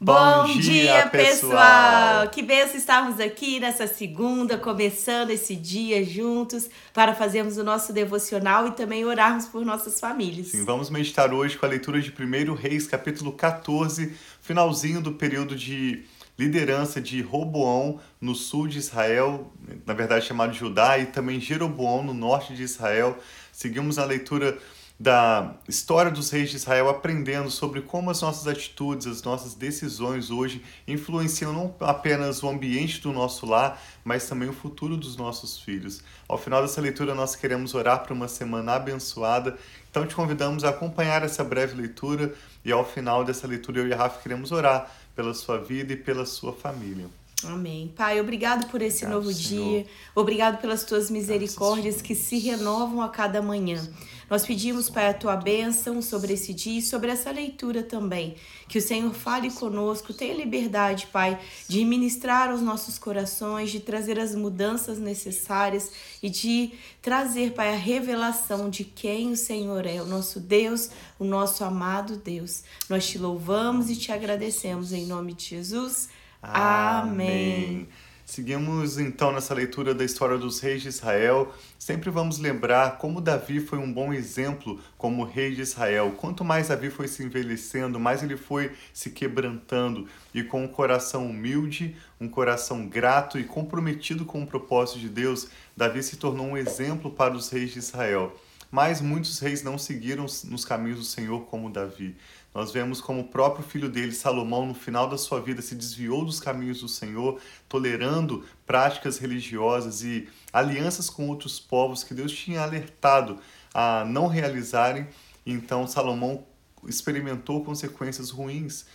Bom, Bom dia, pessoal! Que benção estarmos aqui nessa segunda, começando esse dia juntos para fazermos o nosso devocional e também orarmos por nossas famílias. Sim, vamos meditar hoje com a leitura de 1 Reis, capítulo 14, finalzinho do período de liderança de Roboão no sul de Israel, na verdade chamado Judá, e também Jeroboão no norte de Israel. Seguimos a leitura da história dos reis de Israel, aprendendo sobre como as nossas atitudes, as nossas decisões hoje influenciam não apenas o ambiente do nosso lar, mas também o futuro dos nossos filhos. Ao final dessa leitura, nós queremos orar para uma semana abençoada, então te convidamos a acompanhar essa breve leitura e ao final dessa leitura eu e a Rafa queremos orar pela sua vida e pela sua família. Amém. Pai, obrigado por esse obrigado, novo Senhor. dia. Obrigado pelas tuas misericórdias que se renovam a cada manhã. Nós pedimos, Pai, a tua bênção sobre esse dia e sobre essa leitura também. Que o Senhor fale conosco, tenha liberdade, Pai, de ministrar aos nossos corações, de trazer as mudanças necessárias e de trazer, Pai, a revelação de quem o Senhor é, o nosso Deus, o nosso amado Deus. Nós te louvamos e te agradecemos em nome de Jesus. Amém. Seguimos então nessa leitura da história dos reis de Israel. Sempre vamos lembrar como Davi foi um bom exemplo como rei de Israel. Quanto mais Davi foi se envelhecendo, mais ele foi se quebrantando e com um coração humilde, um coração grato e comprometido com o propósito de Deus, Davi se tornou um exemplo para os reis de Israel. Mas muitos reis não seguiram nos caminhos do Senhor como Davi. Nós vemos como o próprio filho dele, Salomão, no final da sua vida, se desviou dos caminhos do Senhor, tolerando práticas religiosas e alianças com outros povos que Deus tinha alertado a não realizarem. Então, Salomão experimentou consequências ruins,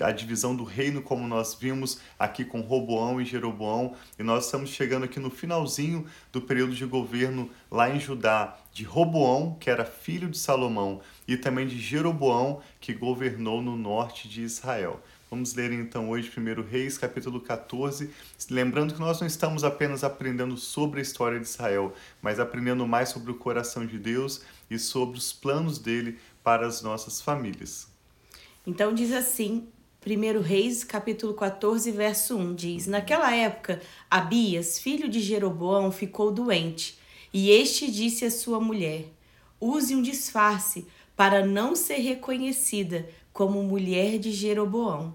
a divisão do reino, como nós vimos aqui com Roboão e Jeroboão, e nós estamos chegando aqui no finalzinho do período de governo lá em Judá, de Roboão, que era filho de Salomão, e também de Jeroboão, que governou no norte de Israel. Vamos ler então hoje 1 Reis, capítulo 14, lembrando que nós não estamos apenas aprendendo sobre a história de Israel, mas aprendendo mais sobre o coração de Deus e sobre os planos dele para as nossas famílias. Então diz assim, 1 Reis, capítulo 14, verso 1, diz: Naquela época, Abias, filho de Jeroboão, ficou doente, e este disse à sua mulher: Use um disfarce para não ser reconhecida como mulher de Jeroboão,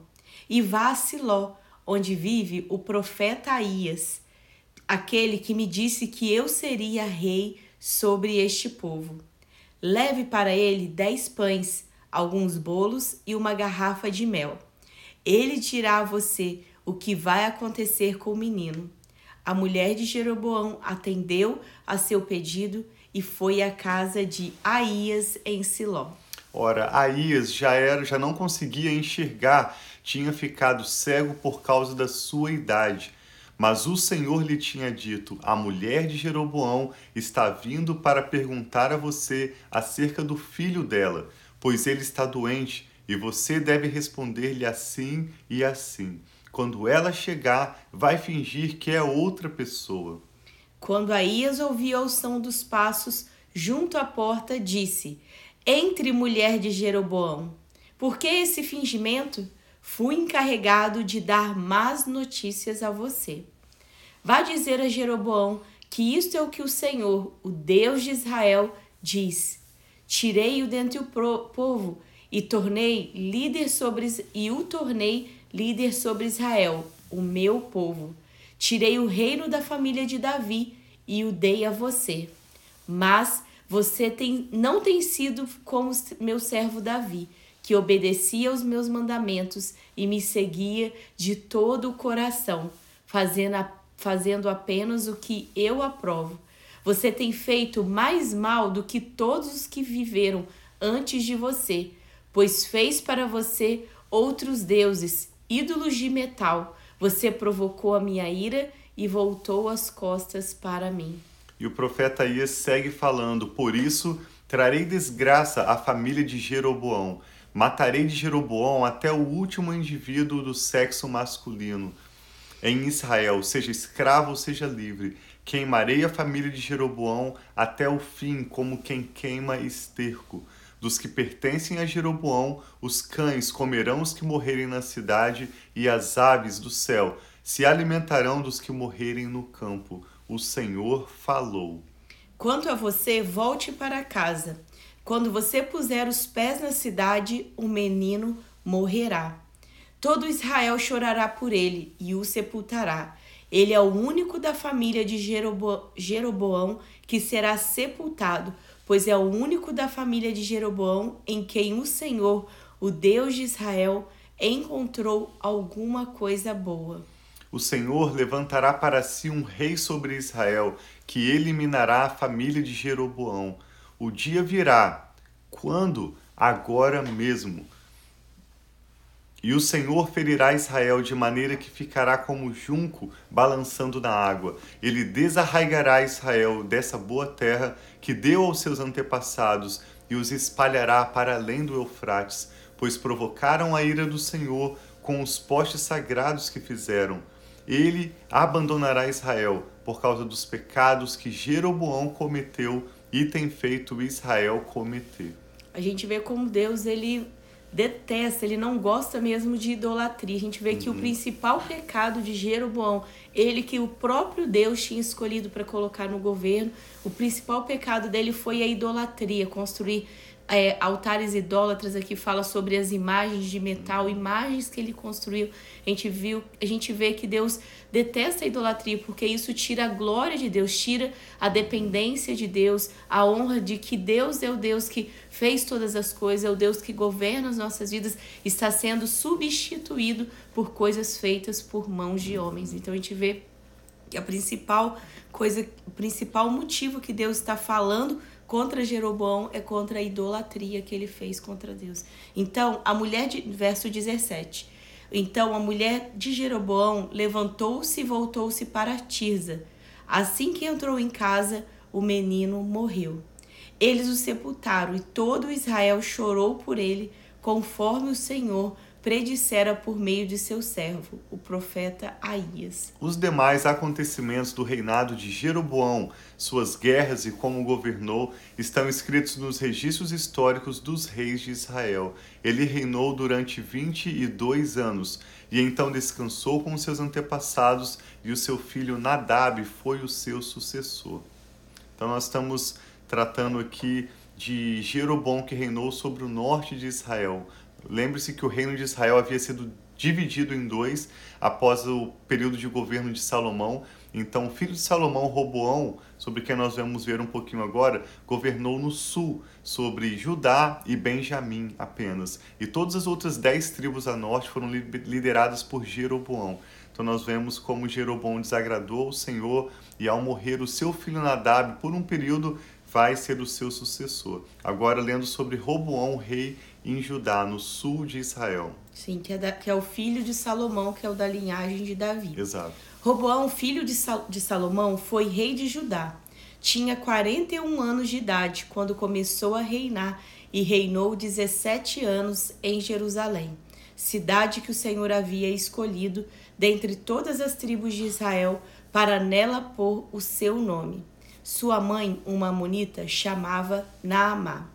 e vá a Siló, onde vive o profeta Aías, aquele que me disse que eu seria rei sobre este povo. Leve para ele dez pães, alguns bolos e uma garrafa de mel. Ele dirá a você o que vai acontecer com o menino. A mulher de Jeroboão atendeu a seu pedido e foi à casa de Aías em Siló. Ora, Aías já era, já não conseguia enxergar, tinha ficado cego por causa da sua idade. Mas o Senhor lhe tinha dito: A mulher de Jeroboão está vindo para perguntar a você acerca do filho dela, pois ele está doente, e você deve responder-lhe assim e assim. Quando ela chegar, vai fingir que é outra pessoa. Quando Aías ouviu o som dos passos junto à porta, disse: Entre mulher de Jeroboão. Por que esse fingimento? Fui encarregado de dar más notícias a você. Vá dizer a Jeroboão que isto é o que o Senhor, o Deus de Israel, diz: Tirei-o dentre o povo e tornei líder sobre e o tornei líder sobre Israel, o meu povo. Tirei o reino da família de Davi e o dei a você. Mas você tem, não tem sido como meu servo Davi, que obedecia aos meus mandamentos e me seguia de todo o coração, fazendo, fazendo apenas o que eu aprovo. Você tem feito mais mal do que todos os que viveram antes de você, pois fez para você outros deuses, ídolos de metal. Você provocou a minha ira e voltou as costas para mim. E o profeta Ias segue falando: Por isso trarei desgraça à família de Jeroboão Matarei de Jeroboão até o último indivíduo do sexo masculino. Em Israel, seja escravo ou seja livre, queimarei a família de Jeroboão até o fim, como quem queima esterco. Dos que pertencem a Jeroboão, os cães comerão os que morrerem na cidade, e as aves do céu se alimentarão dos que morrerem no campo. O Senhor falou. Quanto a você, volte para casa. Quando você puser os pés na cidade, o menino morrerá. Todo Israel chorará por ele e o sepultará. Ele é o único da família de Jerobo Jeroboão que será sepultado, pois é o único da família de Jeroboão em quem o Senhor, o Deus de Israel, encontrou alguma coisa boa. O Senhor levantará para si um rei sobre Israel, que eliminará a família de Jeroboão. O dia virá, quando? Agora mesmo e o Senhor ferirá Israel de maneira que ficará como junco balançando na água. Ele desarraigará Israel dessa boa terra que deu aos seus antepassados e os espalhará para além do Eufrates, pois provocaram a ira do Senhor com os postes sagrados que fizeram. Ele abandonará Israel por causa dos pecados que Jeroboão cometeu e tem feito Israel cometer. A gente vê como Deus ele detesta, ele não gosta mesmo de idolatria. A gente vê uhum. que o uhum. principal pecado de Jeroboão, ele que o próprio Deus tinha escolhido para colocar no governo, o principal pecado dele foi a idolatria, construir é, altares idólatras aqui fala sobre as imagens de metal, imagens que ele construiu. A gente viu, a gente vê que Deus detesta a idolatria porque isso tira a glória de Deus, tira a dependência de Deus, a honra de que Deus é o Deus que fez todas as coisas, é o Deus que governa as nossas vidas, está sendo substituído por coisas feitas por mãos de homens. Então a gente vê que a principal coisa, o principal motivo que Deus está falando contra Jeroboão é contra a idolatria que ele fez contra Deus. Então, a mulher de verso 17. Então a mulher de Jeroboão levantou-se e voltou-se para Tirza. Assim que entrou em casa, o menino morreu. Eles o sepultaram e todo Israel chorou por ele, conforme o Senhor predissera por meio de seu servo, o profeta Aías. Os demais acontecimentos do reinado de Jeroboão, suas guerras e como governou, estão escritos nos registros históricos dos reis de Israel. Ele reinou durante vinte e dois anos, e então descansou com seus antepassados, e o seu filho Nadab foi o seu sucessor. Então nós estamos tratando aqui de Jeroboão que reinou sobre o norte de Israel Lembre-se que o reino de Israel havia sido dividido em dois após o período de governo de Salomão. Então, o filho de Salomão, Roboão, sobre quem nós vamos ver um pouquinho agora, governou no sul, sobre Judá e Benjamim apenas. E todas as outras dez tribos a norte foram lideradas por Jeroboão. Então, nós vemos como Jeroboão desagradou o Senhor e, ao morrer o seu filho Nadab, por um período, vai ser o seu sucessor. Agora, lendo sobre Roboão, rei em Judá, no sul de Israel. Sim, que é, da, que é o filho de Salomão, que é o da linhagem de Davi. Exato. Roboão, filho de, Sal, de Salomão, foi rei de Judá. Tinha 41 anos de idade quando começou a reinar e reinou 17 anos em Jerusalém, cidade que o Senhor havia escolhido dentre todas as tribos de Israel para nela pôr o seu nome. Sua mãe, uma amonita, chamava Naamá.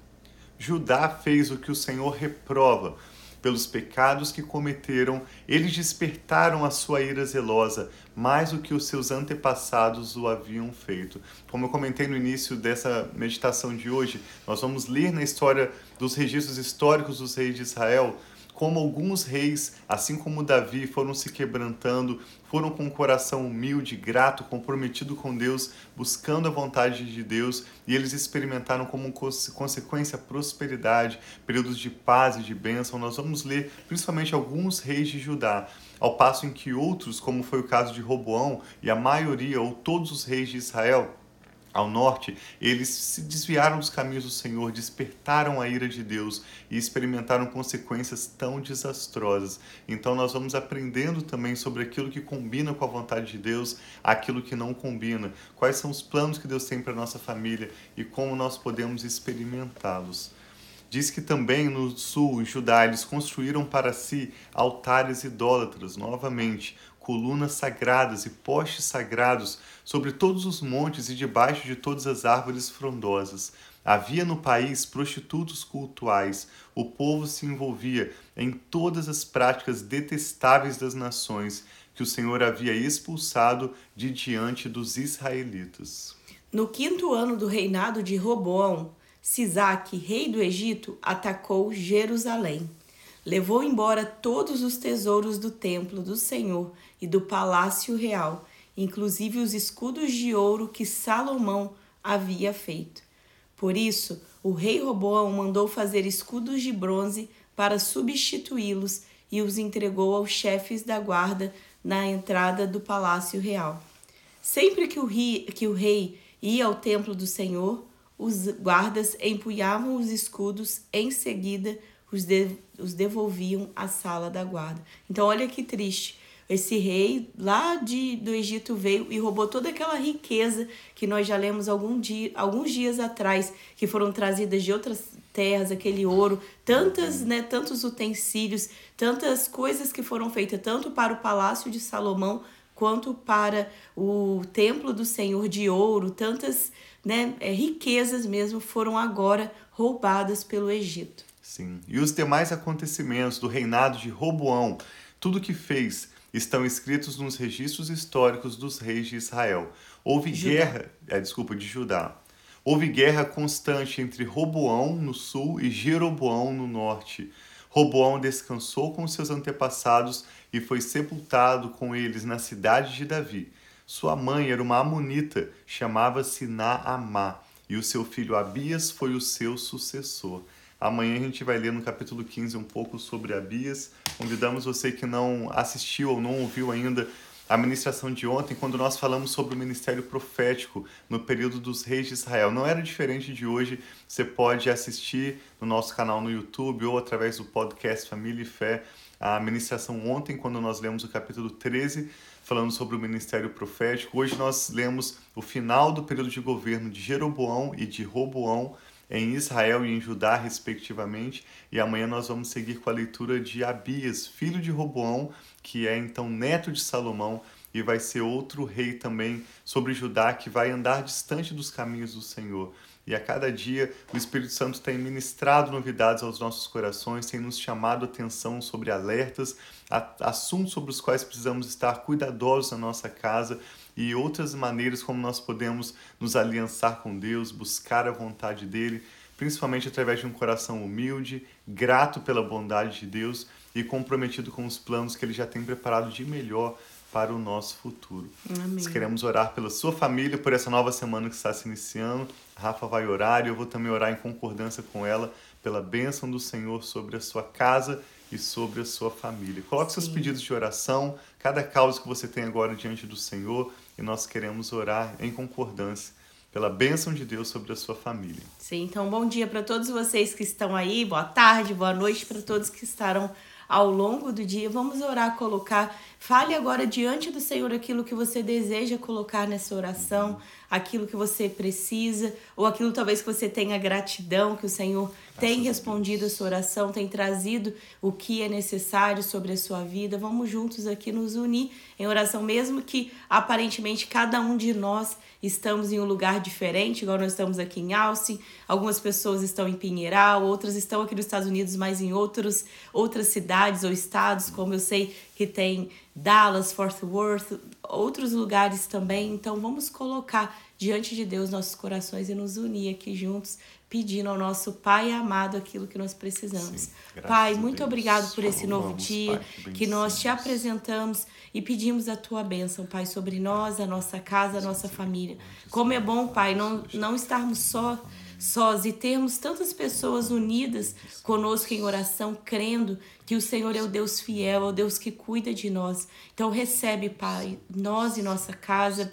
Judá fez o que o Senhor reprova. Pelos pecados que cometeram, eles despertaram a sua ira zelosa, mais do que os seus antepassados o haviam feito. Como eu comentei no início dessa meditação de hoje, nós vamos ler na história dos registros históricos dos reis de Israel como alguns reis, assim como Davi, foram se quebrantando, foram com um coração humilde, grato, comprometido com Deus, buscando a vontade de Deus, e eles experimentaram como consequência prosperidade, períodos de paz e de bênção. Nós vamos ler principalmente alguns reis de Judá, ao passo em que outros, como foi o caso de Roboão e a maioria ou todos os reis de Israel, ao norte, eles se desviaram dos caminhos do Senhor, despertaram a ira de Deus e experimentaram consequências tão desastrosas. Então, nós vamos aprendendo também sobre aquilo que combina com a vontade de Deus, aquilo que não combina, quais são os planos que Deus tem para nossa família e como nós podemos experimentá-los. Diz que também no sul, em Judá, construíram para si altares idólatras, novamente, colunas sagradas e postes sagrados sobre todos os montes e debaixo de todas as árvores frondosas. Havia no país prostitutos cultuais. O povo se envolvia em todas as práticas detestáveis das nações que o Senhor havia expulsado de diante dos israelitas. No quinto ano do reinado de Roboão, Sisaque, rei do Egito, atacou Jerusalém. Levou embora todos os tesouros do templo do Senhor e do palácio real, inclusive os escudos de ouro que Salomão havia feito. Por isso, o rei Roboão mandou fazer escudos de bronze para substituí-los e os entregou aos chefes da guarda na entrada do palácio real. Sempre que o, rei, que o rei ia ao templo do Senhor, os guardas empunhavam os escudos, em seguida os, de, os devolviam à sala da guarda. Então, olha que triste. Esse rei lá de, do Egito veio e roubou toda aquela riqueza que nós já lemos algum dia, alguns dias atrás, que foram trazidas de outras terras, aquele ouro, tantas, né, tantos utensílios, tantas coisas que foram feitas tanto para o palácio de Salomão quanto para o templo do Senhor de ouro, tantas né, é, riquezas mesmo foram agora roubadas pelo Egito. Sim. E os demais acontecimentos do reinado de Roboão, tudo que fez, estão escritos nos registros históricos dos reis de Israel. Houve Judá. guerra, é, desculpa, de Judá. Houve guerra constante entre Roboão no sul e Jeroboão no norte. Roboão descansou com seus antepassados e foi sepultado com eles na cidade de Davi. Sua mãe era uma amonita, chamava-se Naamá, e o seu filho Abias foi o seu sucessor. Amanhã a gente vai ler no capítulo 15 um pouco sobre Abias. Convidamos você que não assistiu ou não ouviu ainda a ministração de ontem, quando nós falamos sobre o ministério profético no período dos reis de Israel. Não era diferente de hoje. Você pode assistir no nosso canal no YouTube ou através do podcast Família e Fé a ministração ontem, quando nós lemos o capítulo 13, falando sobre o ministério profético. Hoje nós lemos o final do período de governo de Jeroboão e de Roboão em Israel e em Judá, respectivamente. E amanhã nós vamos seguir com a leitura de Abias, filho de Roboão, que é então neto de Salomão e vai ser outro rei também sobre Judá que vai andar distante dos caminhos do Senhor. E a cada dia o Espírito Santo tem ministrado novidades aos nossos corações, tem nos chamado atenção sobre alertas, assuntos sobre os quais precisamos estar cuidadosos na nossa casa e outras maneiras como nós podemos nos aliançar com Deus, buscar a vontade dele, principalmente através de um coração humilde, grato pela bondade de Deus e comprometido com os planos que ele já tem preparado de melhor para o nosso futuro. Amém. Nós queremos orar pela sua família, por essa nova semana que está se iniciando. A Rafa vai orar e eu vou também orar em concordância com ela pela bênção do Senhor sobre a sua casa e sobre a sua família. Coloque Sim. seus pedidos de oração, cada causa que você tem agora diante do Senhor e nós queremos orar em concordância pela bênção de Deus sobre a sua família. Sim, então bom dia para todos vocês que estão aí, boa tarde, boa noite para todos que estarão ao longo do dia. Vamos orar, colocar. Fale agora diante do Senhor aquilo que você deseja colocar nessa oração, aquilo que você precisa, ou aquilo talvez que você tenha gratidão, que o Senhor tem respondido a sua oração, tem trazido o que é necessário sobre a sua vida. Vamos juntos aqui nos unir em oração, mesmo que aparentemente cada um de nós estamos em um lugar diferente, igual nós estamos aqui em Alce, algumas pessoas estão em Pinheiral, outras estão aqui nos Estados Unidos, mas em outros, outras cidades ou estados, como eu sei que tem Dallas, Fort Worth, outros lugares também. Então vamos colocar diante de Deus nossos corações e nos unir aqui juntos pedindo ao nosso Pai amado aquilo que nós precisamos. Sim, pai, muito obrigado por esse novo dia pai, que, que nós te apresentamos e pedimos a tua bênção, Pai, sobre nós, a nossa casa, a nossa família. Como é bom, Pai, não, não estarmos só sós e termos tantas pessoas unidas conosco em oração, crendo que o Senhor é o Deus fiel, é o Deus que cuida de nós. Então recebe, Pai, nós e nossa casa,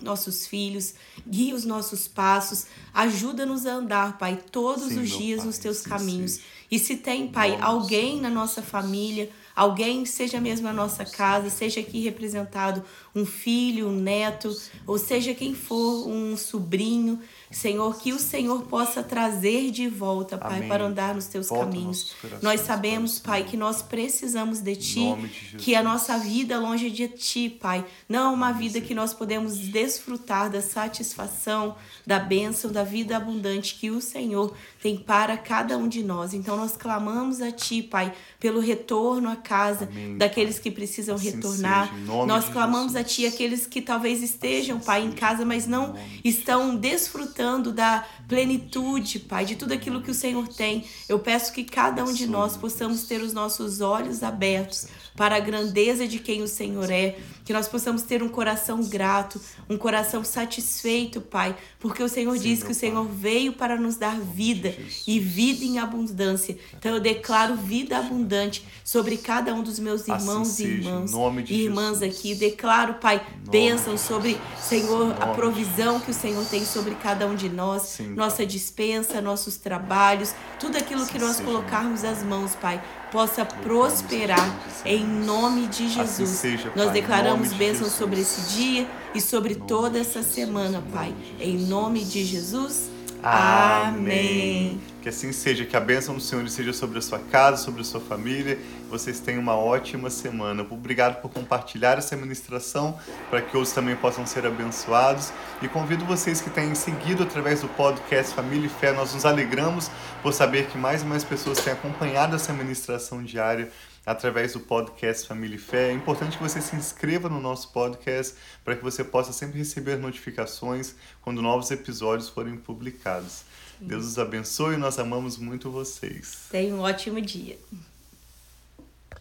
nossos filhos, guia os nossos passos, ajuda-nos a andar, Pai, todos Sim, os dias pai, nos teus caminhos. E se tem, Pai, alguém na nossa família, alguém, seja mesmo na nossa casa, seja aqui representado um filho, um neto, ou seja quem for, um sobrinho, Senhor, que o Senhor possa trazer de volta, Pai, Amém. para andar nos teus volta caminhos. Nós sabemos, Pai, que nós precisamos de Ti, de que a nossa vida longe de Ti, Pai, não é uma vida que nós podemos desfrutar da satisfação, da bênção, da vida abundante que o Senhor tem para cada um de nós. Então nós clamamos a Ti, Pai, pelo retorno à casa Amém, daqueles que precisam assim retornar. Seja, nós clamamos a Ti aqueles que talvez estejam, Pai, em casa, mas não estão desfrutando desfrutando da plenitude, Pai, de tudo aquilo que o Senhor tem. Eu peço que cada um de nós possamos ter os nossos olhos abertos para a grandeza de quem o Senhor é, que nós possamos ter um coração grato, um coração satisfeito, Pai, porque o Senhor Sim, diz que o Senhor pai. veio para nos dar vida e vida em abundância. Então eu declaro vida abundante sobre cada um dos meus assim irmãos assim e irmãs irmãs Jesus. aqui. Declaro, Pai, bênção sobre, Senhor, a provisão que o Senhor tem sobre cada um de nós, Sim, nossa dispensa, nossos trabalhos, tudo aquilo assim que nós colocarmos as mãos, Pai possa prosperar em nome de assim Jesus. Seja, Nós declaramos bênção sobre esse dia e sobre toda essa semana, Pai. Em nome de Jesus. Amém. Que assim seja, que a bênção do Senhor seja sobre a sua casa, sobre a sua família. Vocês tenham uma ótima semana. Obrigado por compartilhar essa ministração para que outros também possam ser abençoados. E convido vocês que têm seguido através do podcast Família e Fé. Nós nos alegramos por saber que mais e mais pessoas têm acompanhado essa ministração diária através do podcast Família e Fé. É importante que você se inscreva no nosso podcast para que você possa sempre receber notificações quando novos episódios forem publicados. Deus os abençoe e nós amamos muito vocês. Tenha um ótimo dia.